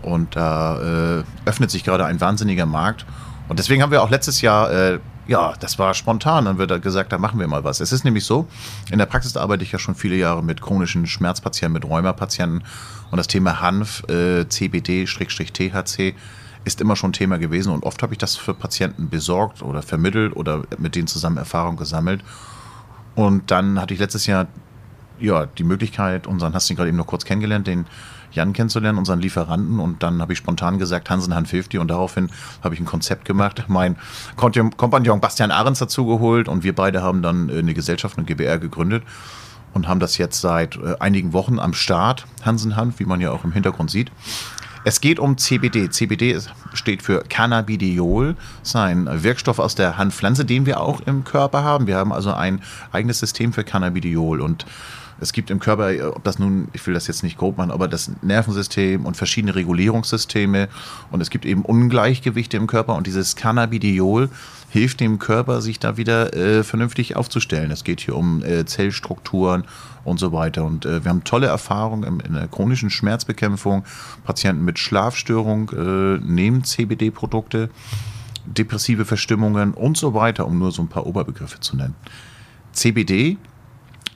Und da äh, öffnet sich gerade ein wahnsinniger Markt. Und deswegen haben wir auch letztes Jahr, äh, ja, das war spontan, dann wird gesagt, da machen wir mal was. Es ist nämlich so, in der Praxis arbeite ich ja schon viele Jahre mit chronischen Schmerzpatienten, mit Rheumapatienten. Und das Thema Hanf, äh, CBD-THC ist immer schon Thema gewesen. Und oft habe ich das für Patienten besorgt oder vermittelt oder mit denen zusammen Erfahrung gesammelt. Und dann hatte ich letztes Jahr ja, die Möglichkeit, unseren, hast du ihn gerade eben noch kurz kennengelernt, den Jan kennenzulernen, unseren Lieferanten. Und dann habe ich spontan gesagt, Hansen Hand hilft dir. Und daraufhin habe ich ein Konzept gemacht, mein Kompagnon Bastian Ahrens dazu geholt. Und wir beide haben dann äh, eine Gesellschaft, eine GBR gegründet und haben das jetzt seit äh, einigen Wochen am Start, Hansen Hand, wie man ja auch im Hintergrund sieht. Es geht um CBD. CBD steht für Cannabidiol, ist ein Wirkstoff aus der Hanfpflanze, den wir auch im Körper haben. Wir haben also ein eigenes System für Cannabidiol und es gibt im Körper, ob das nun, ich will das jetzt nicht grob machen, aber das Nervensystem und verschiedene Regulierungssysteme und es gibt eben Ungleichgewichte im Körper und dieses Cannabidiol hilft dem Körper, sich da wieder äh, vernünftig aufzustellen. Es geht hier um äh, Zellstrukturen und so weiter. Und äh, wir haben tolle Erfahrungen in, in, der chronischen Schmerzbekämpfung. Patienten mit Schlafstörung äh, nehmen CBD-Produkte, depressive Verstimmungen und so weiter, um nur so ein paar Oberbegriffe zu nennen. CBD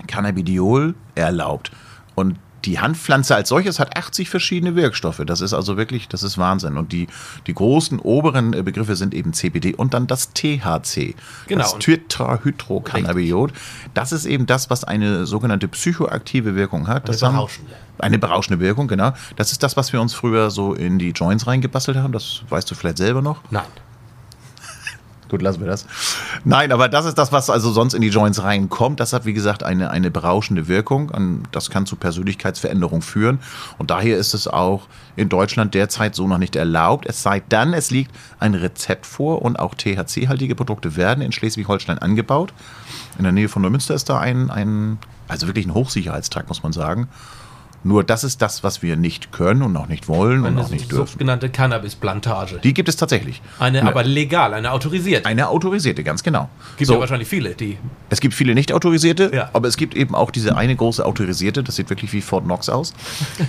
Cannabidiol erlaubt. Und die Hanfpflanze als solches hat 80 verschiedene Wirkstoffe. Das ist also wirklich, das ist Wahnsinn. Und die, die großen oberen äh, Begriffe sind eben CBD und dann das THC. Genau. Das Tetrahydrocannabidiol. Das ist eben das, was eine sogenannte psychoaktive Wirkung hat. Eine das haben, berauschende. eine berauschende Wirkung, genau. Das ist das, was wir uns früher so in die Joints reingebastelt haben. Das weißt du vielleicht selber noch. Nein. Gut, lassen wir das. Nein, aber das ist das, was also sonst in die Joints reinkommt. Das hat, wie gesagt, eine, eine berauschende Wirkung. Das kann zu Persönlichkeitsveränderung führen. Und daher ist es auch in Deutschland derzeit so noch nicht erlaubt. Es sei dann, es liegt ein Rezept vor und auch THC-haltige Produkte werden in Schleswig-Holstein angebaut. In der Nähe von Neumünster ist da ein, ein also wirklich ein Hochsicherheitstrakt, muss man sagen. Nur das ist das, was wir nicht können und auch nicht wollen und Eine auch nicht dürfen. sogenannte Cannabis-Plantage. Die gibt es tatsächlich. Eine Ne. aber legal, eine autorisierte. Eine autorisierte, ganz genau. Gibt So. ja wahrscheinlich viele, die. Es gibt viele nicht autorisierte, Ja. aber es gibt eben auch diese eine große autorisierte, das sieht wirklich wie Fort Knox aus.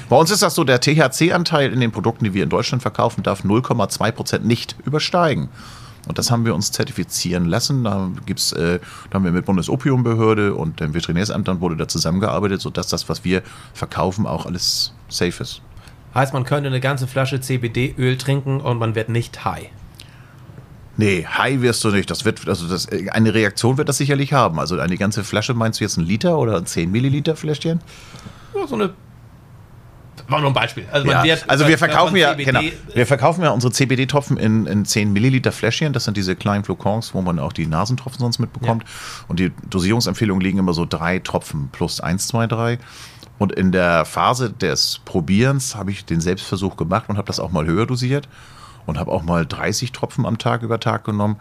Bei uns ist das so, der THC-Anteil in den Produkten, die wir in Deutschland verkaufen, darf 0,2 Prozent nicht übersteigen. Und das haben wir uns zertifizieren lassen. Da, gibt's, äh, da haben wir mit Bundesopiumbehörde und dem Veterinärsamt dann wurde da zusammengearbeitet, sodass das, was wir verkaufen, auch alles safe ist. Heißt, man könnte eine ganze Flasche CBD-Öl trinken und man wird nicht high. Nee, high wirst du nicht. Das wird, also das, eine Reaktion wird das sicherlich haben. Also eine ganze Flasche, meinst du jetzt ein Liter oder ein 10 Milliliter Fläschchen? Ja, so eine. War nur ein Beispiel. Also, Ja, wird, also wir verkaufen ja, genau, wir verkaufen ja unsere CBD-Tropfen in, in 10 Milliliter Fläschchen. Das sind diese kleinen Flocons, wo man auch die Nasentropfen sonst mitbekommt. Und die Dosierungsempfehlungen liegen immer so drei Tropfen plus 1, 2, 3. Und in der Phase des Probierens habe ich den Selbstversuch gemacht und habe das auch mal höher dosiert und habe auch mal 30 Tropfen am Tag über Tag genommen.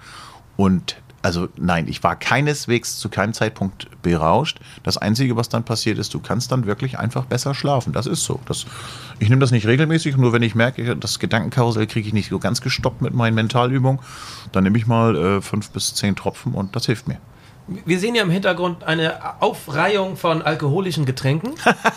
Und also nein, ich war keineswegs zu keinem Zeitpunkt berauscht. Das Einzige, was dann passiert ist, du kannst dann wirklich einfach besser schlafen. Das ist so. Das, ich nehme das nicht regelmäßig, nur wenn ich merke, das Gedankenkarussell kriege ich nicht so ganz gestoppt mit meinen Mentalübungen, dann nehme ich mal äh, fünf bis zehn Tropfen und das hilft mir. Wir sehen ja im Hintergrund eine Aufreihung von alkoholischen Getränken.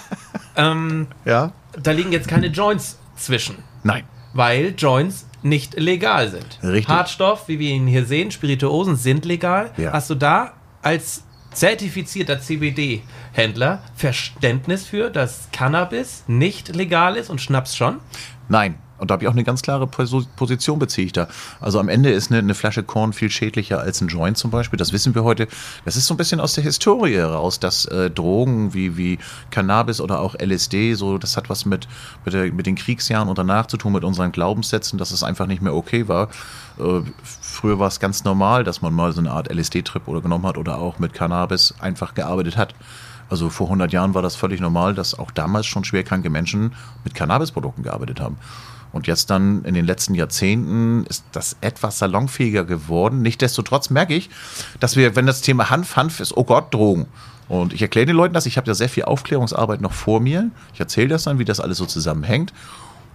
ähm, Ja? da liegen jetzt keine Joints zwischen, Nein. weil Joints nicht legal sind. Richtig. Hartstoff, wie wir ihn hier sehen, Spirituosen sind legal. Ja. Hast du da als zertifizierter CBD-Händler Verständnis für, dass Cannabis nicht legal ist und Schnaps schon? Nein. Und da habe ich auch eine ganz klare Pos- Position beziehe ich da. Also am Ende ist eine, eine Flasche Korn viel schädlicher als ein Joint zum Beispiel. Das wissen wir heute. Das ist so ein bisschen aus der Historie heraus, dass äh, Drogen wie, wie Cannabis oder auch LSD, so, das hat was mit, mit, der, mit den Kriegsjahren und danach zu tun, mit unseren Glaubenssätzen, dass es einfach nicht mehr okay war. Äh, früher war es ganz normal, dass man mal so eine Art LSD-Trip oder genommen hat oder auch mit Cannabis einfach gearbeitet hat. Also vor 100 Jahren war das völlig normal, dass auch damals schon schwerkranke Menschen mit Cannabisprodukten gearbeitet haben. Und jetzt dann in den letzten Jahrzehnten ist das etwas salonfähiger geworden. Nichtsdestotrotz merke ich, dass wir, wenn das Thema Hanf, Hanf ist, oh Gott, Drogen. Und ich erkläre den Leuten das, ich habe ja sehr viel Aufklärungsarbeit noch vor mir. Ich erzähle das dann, wie das alles so zusammenhängt.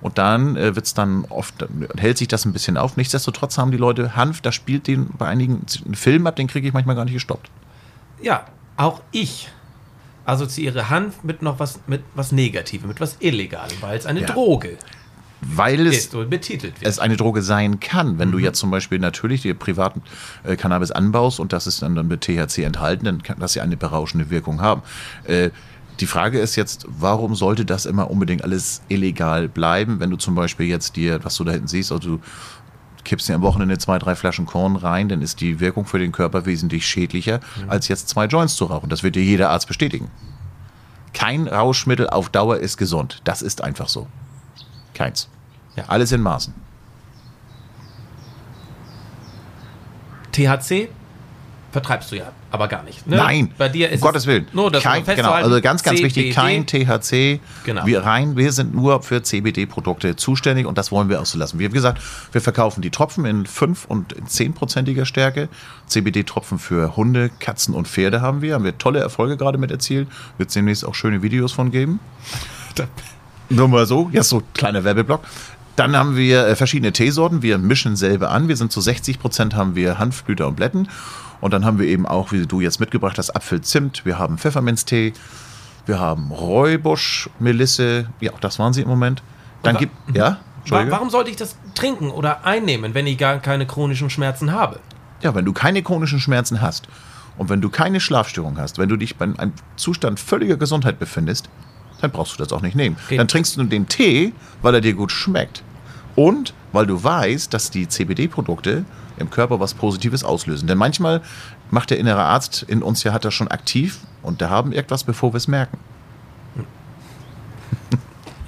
Und dann äh, wird es dann oft, dann hält sich das ein bisschen auf. Nichtsdestotrotz haben die Leute Hanf, da spielt den bei einigen einen Film ab, den kriege ich manchmal gar nicht gestoppt. Ja, auch ich assoziiere Hanf mit noch was, mit was Negativem, mit was Illegalem, weil es eine Ja. Droge Weil es es eine Droge sein kann. Wenn du jetzt zum Beispiel natürlich dir privaten äh, Cannabis anbaust und das ist dann, dann mit THC enthalten, dann kann das ja eine berauschende Wirkung haben. Äh, die Frage ist jetzt, warum sollte das immer unbedingt alles illegal bleiben, wenn du zum Beispiel jetzt dir, was du da hinten siehst, also du kippst dir am Wochenende zwei, drei Flaschen Korn rein, dann ist die Wirkung für den Körper wesentlich schädlicher, als jetzt zwei Joints zu rauchen. Das wird dir jeder Arzt bestätigen. Kein Rauschmittel auf Dauer ist gesund. Das ist einfach so. Keins. Ja. Alles in Maßen. THC vertreibst du ja, aber gar nicht. Ne? Nein, bei dir ist um Gottes es Willen. Nur das kein, genau, also ganz, ganz wichtig, CBD, kein THC. Genau. Wir rein, wir sind nur für CBD-Produkte zuständig und das wollen wir auch so lassen. Wie gesagt, wir verkaufen die Tropfen in 5 und in 10-prozentiger Stärke. CBD-Tropfen für Hunde, Katzen und Pferde haben wir. Haben wir tolle Erfolge gerade mit erzielt. Wird es demnächst auch schöne Videos von geben. Nur mal so, jetzt so kleiner Werbeblock. Dann haben wir äh, verschiedene Teesorten. Wir mischen selber an. Wir sind zu 60 Prozent haben wir Hanfblüter und Blätten. Und dann haben wir eben auch, wie du jetzt mitgebracht hast, Apfelzimt. Wir haben Pfefferminztee. Wir haben Räubusch, Melisse. Ja, auch das waren sie im Moment. Dann gibt, ja, Wa Entschuldige. warum sollte ich das trinken oder einnehmen, wenn ich gar keine chronischen Schmerzen habe? Ja, wenn du keine chronischen Schmerzen hast und wenn du keine Schlafstörung hast, wenn du dich bei einem Zustand völliger Gesundheit befindest, dann brauchst du das auch nicht nehmen. Okay. Dann trinkst du den Tee, weil er dir gut schmeckt. Und weil du weißt, dass die CBD-Produkte im Körper was Positives auslösen. Denn manchmal macht der innere Arzt in uns ja, hat das schon aktiv und da haben irgendwas, bevor wir es merken.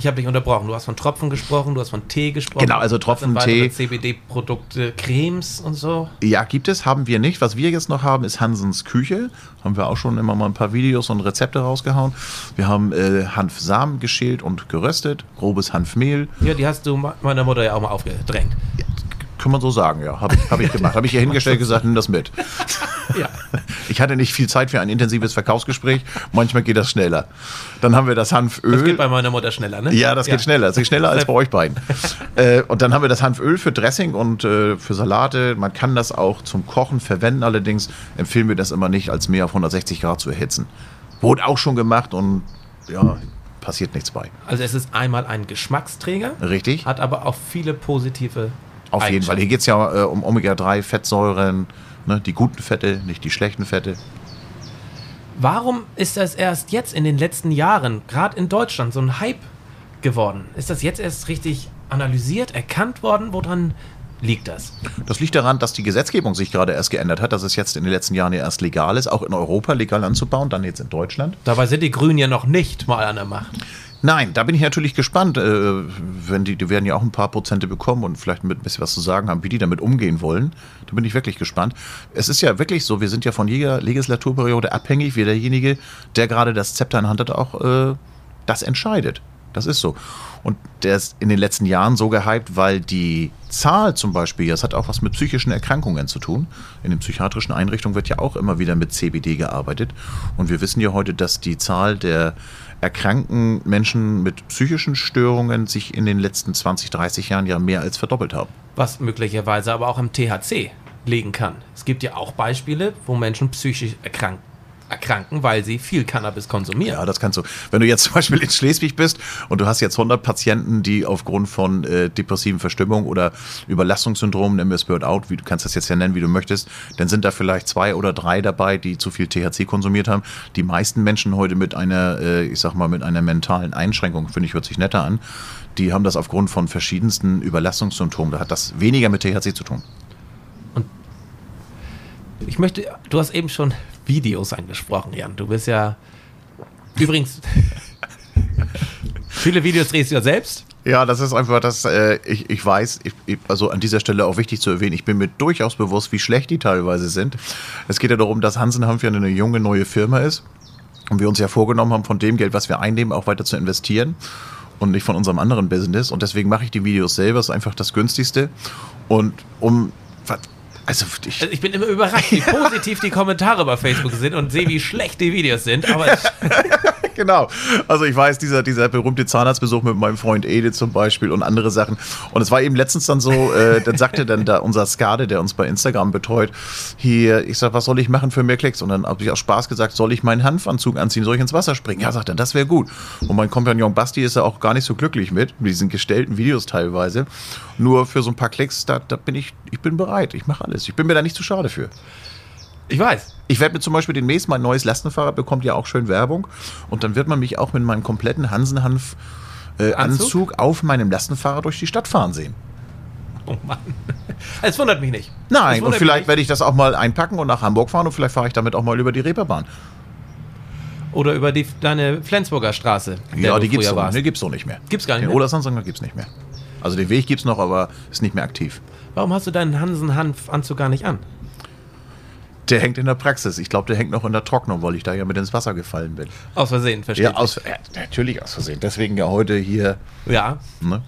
Ich habe dich unterbrochen. Du hast von Tropfen gesprochen, du hast von Tee gesprochen. Genau, also Tropfen, Tee. CBD-Produkte, Cremes und so. Ja, gibt es, haben wir nicht. Was wir jetzt noch haben, ist Hansens Küche. Haben wir auch schon immer mal ein paar Videos und Rezepte rausgehauen. Wir haben äh, Hanfsamen geschält und geröstet, grobes Hanfmehl. Ja, die hast du me- meiner Mutter ja auch mal aufgedrängt. Kann man so sagen, ja. Habe ich, hab ich gemacht. Habe ich ihr hingestellt gesagt, nimm das mit. Ja. Ich hatte nicht viel Zeit für ein intensives Verkaufsgespräch. Manchmal geht das schneller. Dann haben wir das Hanföl. Das geht bei meiner Mutter schneller, ne? Ja, das geht schneller. Das geht schneller als bei euch beiden. äh, und dann haben wir das Hanföl für Dressing und äh, für Salate. Man kann das auch zum Kochen verwenden. Allerdings empfehlen wir das immer nicht, als mehr auf 160 Grad zu erhitzen. Wurde auch schon gemacht und ja, passiert nichts bei. Also es ist einmal ein Geschmacksträger, Richtig? hat aber auch viele positive Auf jeden Fall. Hier geht es ja äh, um Omega-3-Fettsäuren, ne? die guten Fette, nicht die schlechten Fette. Warum ist das erst jetzt in den letzten Jahren, gerade in Deutschland, so ein Hype geworden? Ist das jetzt erst richtig analysiert, erkannt worden? Woran liegt das? Das liegt daran, dass die Gesetzgebung sich gerade erst geändert hat, dass es jetzt in den letzten Jahren ja erst legal ist, auch in Europa legal anzubauen, dann jetzt in Deutschland. Dabei sind die Grünen ja noch nicht mal an der Macht. Nein, da bin ich natürlich gespannt. Äh, wenn die, die werden ja auch ein paar Prozente bekommen und vielleicht mit ein bisschen was zu sagen haben, wie die damit umgehen wollen. Da bin ich wirklich gespannt. Es ist ja wirklich so, wir sind ja von jeder Legislaturperiode abhängig, wie derjenige, der gerade das Zepter in der Hand hat, auch äh, das entscheidet. Das ist so. Und der ist in den letzten Jahren so gehypt, weil die Zahl zum Beispiel, das hat auch was mit psychischen Erkrankungen zu tun. In den psychiatrischen Einrichtungen wird ja auch immer wieder mit CBD gearbeitet. Und wir wissen ja heute, dass die Zahl der erkrankten Menschen mit psychischen Störungen sich in den letzten 20, 30 Jahren ja mehr als verdoppelt haben. Was möglicherweise aber auch am THC liegen kann. Es gibt ja auch Beispiele, wo Menschen psychisch erkrank erkranken, weil sie viel Cannabis konsumieren. Ja, das kannst du. Wenn du jetzt zum Beispiel in Schleswig bist und du hast jetzt 100 Patienten, die aufgrund von äh, depressiven Verstimmung oder Überlastungssyndrom, nennen wir es Burnout, wie du kannst das jetzt ja nennen, wie du möchtest, dann sind da vielleicht zwei oder drei dabei, die zu viel THC konsumiert haben. Die meisten Menschen heute mit einer, äh, ich sag mal, mit einer mentalen Einschränkung, finde ich, hört sich netter an, die haben das aufgrund von verschiedensten Überlastungssymptomen. Da hat das weniger mit THC zu tun. Ich möchte, du hast eben schon Videos angesprochen, Jan. Du bist ja übrigens viele Videos drehst du ja selbst. Ja, das ist einfach das, äh, ich, ich weiß, ich, also an dieser Stelle auch wichtig zu erwähnen, ich bin mir durchaus bewusst, wie schlecht die teilweise sind. Es geht ja darum, dass Hansen Hanf ja eine junge neue Firma ist. Und wir uns ja vorgenommen haben, von dem Geld, was wir einnehmen, auch weiter zu investieren und nicht von unserem anderen Business. Und deswegen mache ich die Videos selber, ist einfach das günstigste. Und um, also ich, Also ich bin immer überrascht, wie positiv die Kommentare bei Facebook sind und sehe, wie schlecht die Videos sind. Aber genau. Also ich weiß, dieser, dieser berühmte Zahnarztbesuch mit meinem Freund Ede zum Beispiel und andere Sachen. Und es war eben letztens dann so, äh, dann sagte dann da unser Skade, der uns bei Instagram betreut, hier, ich sag, was soll ich machen für mehr Klicks? Und dann habe ich aus Spaß gesagt, soll ich meinen Hanfanzug anziehen, soll ich ins Wasser springen? Ja, sagt er, das wäre gut. Und mein Kompagnon Basti ist ja auch gar nicht so glücklich mit, mit diesen gestellten Videos teilweise. Nur für so ein paar Klicks, da, da bin ich, ich bin bereit, ich mache alles. Ich bin mir da nicht zu schade für. ich weiß. Ich werde mir zum Beispiel demnächst mein neues Lastenfahrrad bekommt ja auch schön Werbung und dann wird man mich auch mit meinem kompletten Hansenhanf äh, Anzug? Anzug auf meinem Lastenfahrrad durch die Stadt fahren sehen. Oh Mann. Es wundert mich nicht. Es Nein, und vielleicht werde ich das auch mal einpacken und nach Hamburg fahren und vielleicht fahre ich damit auch mal über die Reeperbahn. Oder über die, deine Flensburger Straße. Ja, die gibt's nee, gibt's doch nicht mehr. Gibt's gar nicht Den mehr? Odersansanger gibt's nicht mehr. Also den Weg gibt's noch, aber ist nicht mehr aktiv. Warum hast du deinen Hansen-Hanf-Anzug gar nicht an? Der hängt in der Praxis. Ich glaube, der hängt noch in der Trocknung, weil ich da ja mit ins Wasser gefallen bin. Aus Versehen, verstehe Ja, aus, ja, natürlich aus Versehen. Deswegen ja heute hier. Ja. Ne?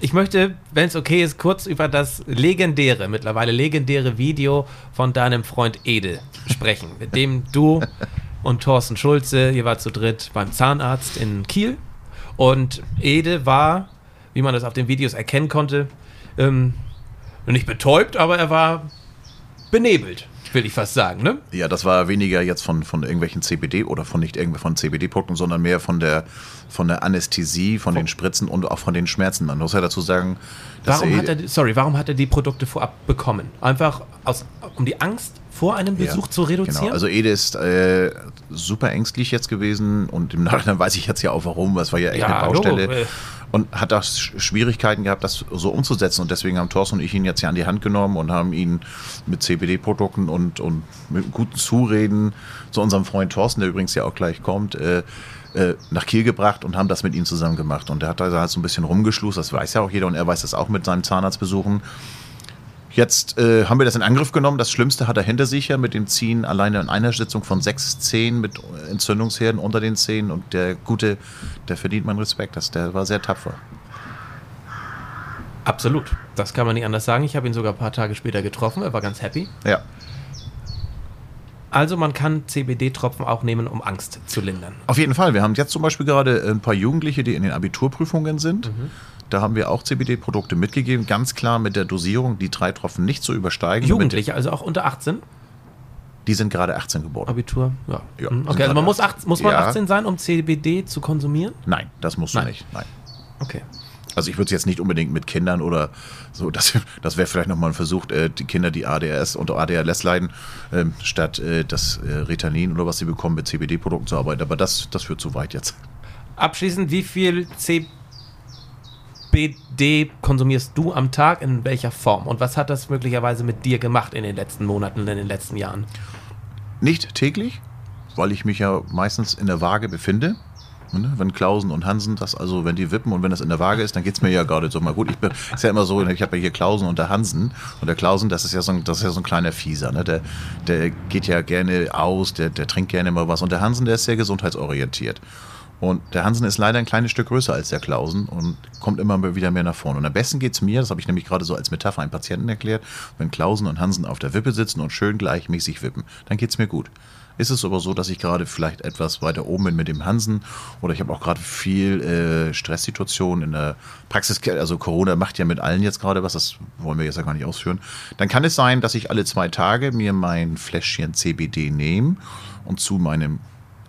Ich möchte, wenn es okay ist, kurz über das legendäre, mittlerweile legendäre Video von deinem Freund Ede sprechen, mit dem du und Thorsten Schulze, ihr wart zu dritt beim Zahnarzt in Kiel. Und Ede war, wie man das auf den Videos erkennen konnte, ähm, nicht betäubt, aber er war benebelt, will ich fast sagen, ne? Ja, das war weniger jetzt von, von irgendwelchen CBD oder von nicht irgendwie von CBD-Produkten, sondern mehr von der, von der Anästhesie, von den Spritzen und auch von den Schmerzen. Man muss ja dazu sagen, dass Warum er- hat er, sorry, warum hat er die Produkte vorab bekommen? Einfach aus, um die Angst vor einem Besuch Ja, zu reduzieren? Genau. Also Ede ist äh, super ängstlich jetzt gewesen und im Nachhinein weiß ich jetzt ja auch warum, das war ja echt Ja, eine Baustelle. Logo. Und hat da Sch- Schwierigkeiten gehabt, das so umzusetzen. Und deswegen haben Thorsten und ich ihn jetzt ja an die Hand genommen und haben ihn mit CBD-Produkten und, und mit guten Zureden zu unserem Freund Thorsten, der übrigens ja auch gleich kommt, äh, äh, nach Kiel gebracht und haben das mit ihm zusammen gemacht. Und der hat da halt so ein bisschen rumgeschlust, das weiß ja auch jeder und er weiß das auch mit seinen Zahnarztbesuchen. Jetzt äh, haben wir das in Angriff genommen. Das Schlimmste hat er hinter sich ja mit dem Ziehen alleine in einer Sitzung von sechs Zähnen mit Entzündungsherden unter den Zähnen. Und der Gute, der verdient meinen Respekt. Das, der war sehr tapfer. Absolut. Das kann man nicht anders sagen. Ich habe ihn sogar ein paar Tage später getroffen. Er war ganz happy. Ja. Also man kann CBD-Tropfen auch nehmen, um Angst zu lindern. Auf jeden Fall. Wir haben jetzt zum Beispiel gerade ein paar Jugendliche, die in den Abiturprüfungen sind. Mhm. Da haben wir auch CBD-Produkte mitgegeben. Ganz klar mit der Dosierung, die drei Tropfen nicht zu übersteigen. Jugendliche, also auch unter 18, Damit, die sind gerade 18 geworden. Abitur. Ja. Ja, Mhm. Okay, also man muss, 18, muss man Ja. 18 sein, um CBD zu konsumieren? Nein, das musst du Nein. nicht. Nein. Okay. Also ich würde es jetzt nicht unbedingt mit Kindern oder so, das, das wäre vielleicht nochmal ein Versuch, äh, die Kinder, die ADHS und ADHS leiden, ähm, statt äh, das äh, Ritalin oder was sie bekommen, mit CBD-Produkten zu arbeiten. Aber das, das führt zu weit jetzt. Abschließend, wie viel CBD konsumierst du am Tag, in welcher Form? Und was hat das möglicherweise mit dir gemacht in den letzten Monaten, in den letzten Jahren? Nicht täglich, weil ich mich ja meistens in der Waage befinde. Ne? Wenn Klausen und Hansen das, also wenn die wippen und wenn das in der Waage ist, dann geht es mir ja gerade so mal gut. Ich bin, ist ja immer so, ich habe ja hier Klausen und der Hansen. Und der Klausen, das ist ja so ein, das ist ja so ein kleiner Fieser. Ne? Der, der geht ja gerne aus, der, der trinkt gerne mal was. Und der Hansen, der ist sehr gesundheitsorientiert. Und der Hansen ist leider ein kleines Stück größer als der Klausen und kommt immer wieder mehr nach vorne. Und am besten geht es mir, das habe ich nämlich gerade so als Metapher einem Patienten erklärt, wenn Klausen und Hansen auf der Wippe sitzen und schön gleichmäßig wippen, dann geht es mir gut. Ist es aber so, dass ich gerade vielleicht etwas weiter oben bin mit dem Hansen oder ich habe auch gerade viel äh, Stresssituationen in der Praxis, also Corona macht ja mit allen jetzt gerade was, das wollen wir jetzt ja gar nicht ausführen, dann kann es sein, dass ich alle zwei Tage mir mein Fläschchen CBD nehme und zu meinem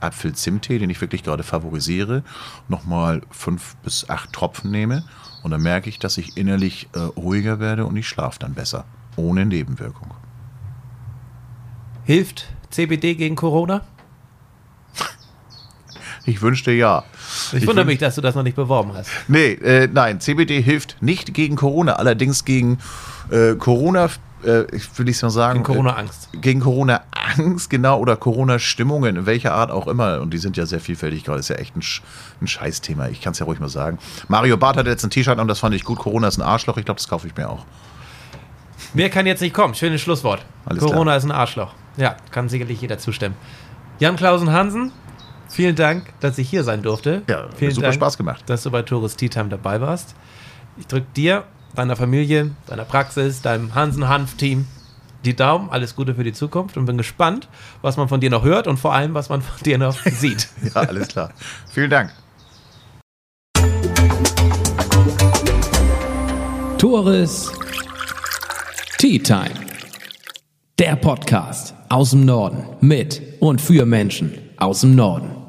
Apfel-Zimttee, den ich wirklich gerade favorisiere, nochmal fünf bis acht Tropfen nehme. Und dann merke ich, dass ich innerlich äh, ruhiger werde und ich schlafe dann besser. Ohne Nebenwirkung. Hilft CBD gegen Corona? Ich wünschte ja. Ich, wundere wün- mich, dass du das noch nicht beworben hast. Nee, äh, nein, CBD hilft nicht gegen Corona, allerdings gegen äh, Corona, äh, ich will ich mal sagen. Gegen Corona-Angst. Äh, gegen Corona-Angst, genau, oder Corona-Stimmungen, in welcher Art auch immer. Und die sind ja sehr vielfältig gerade. Ist ja echt ein, ein Scheißthema. Ich kann es ja ruhig mal sagen. Mario Barth hatte jetzt ein T-Shirt und das fand ich gut. Corona ist ein Arschloch. Ich glaube, das kaufe ich mir auch. Mehr kann jetzt nicht kommen. Schönes Schlusswort. Alles Corona klar. ist ein Arschloch. Ja, kann sicherlich jeder zustimmen. Jan Klausen Hansen, Vielen Dank, dass ich hier sein durfte. Ja, Vielen super Dank, Spaß gemacht. dass du bei Tourist Tea Time dabei warst. Ich drücke dir, deiner Familie, deiner Praxis, deinem Hansen-Hanf-Team die Daumen. Alles Gute für die Zukunft und bin gespannt, was man von dir noch hört und vor allem, was man von dir noch sieht. Ja, alles klar. Vielen Dank. Tores Tea Time. Der Podcast aus dem Norden mit und für Menschen aus dem Norden.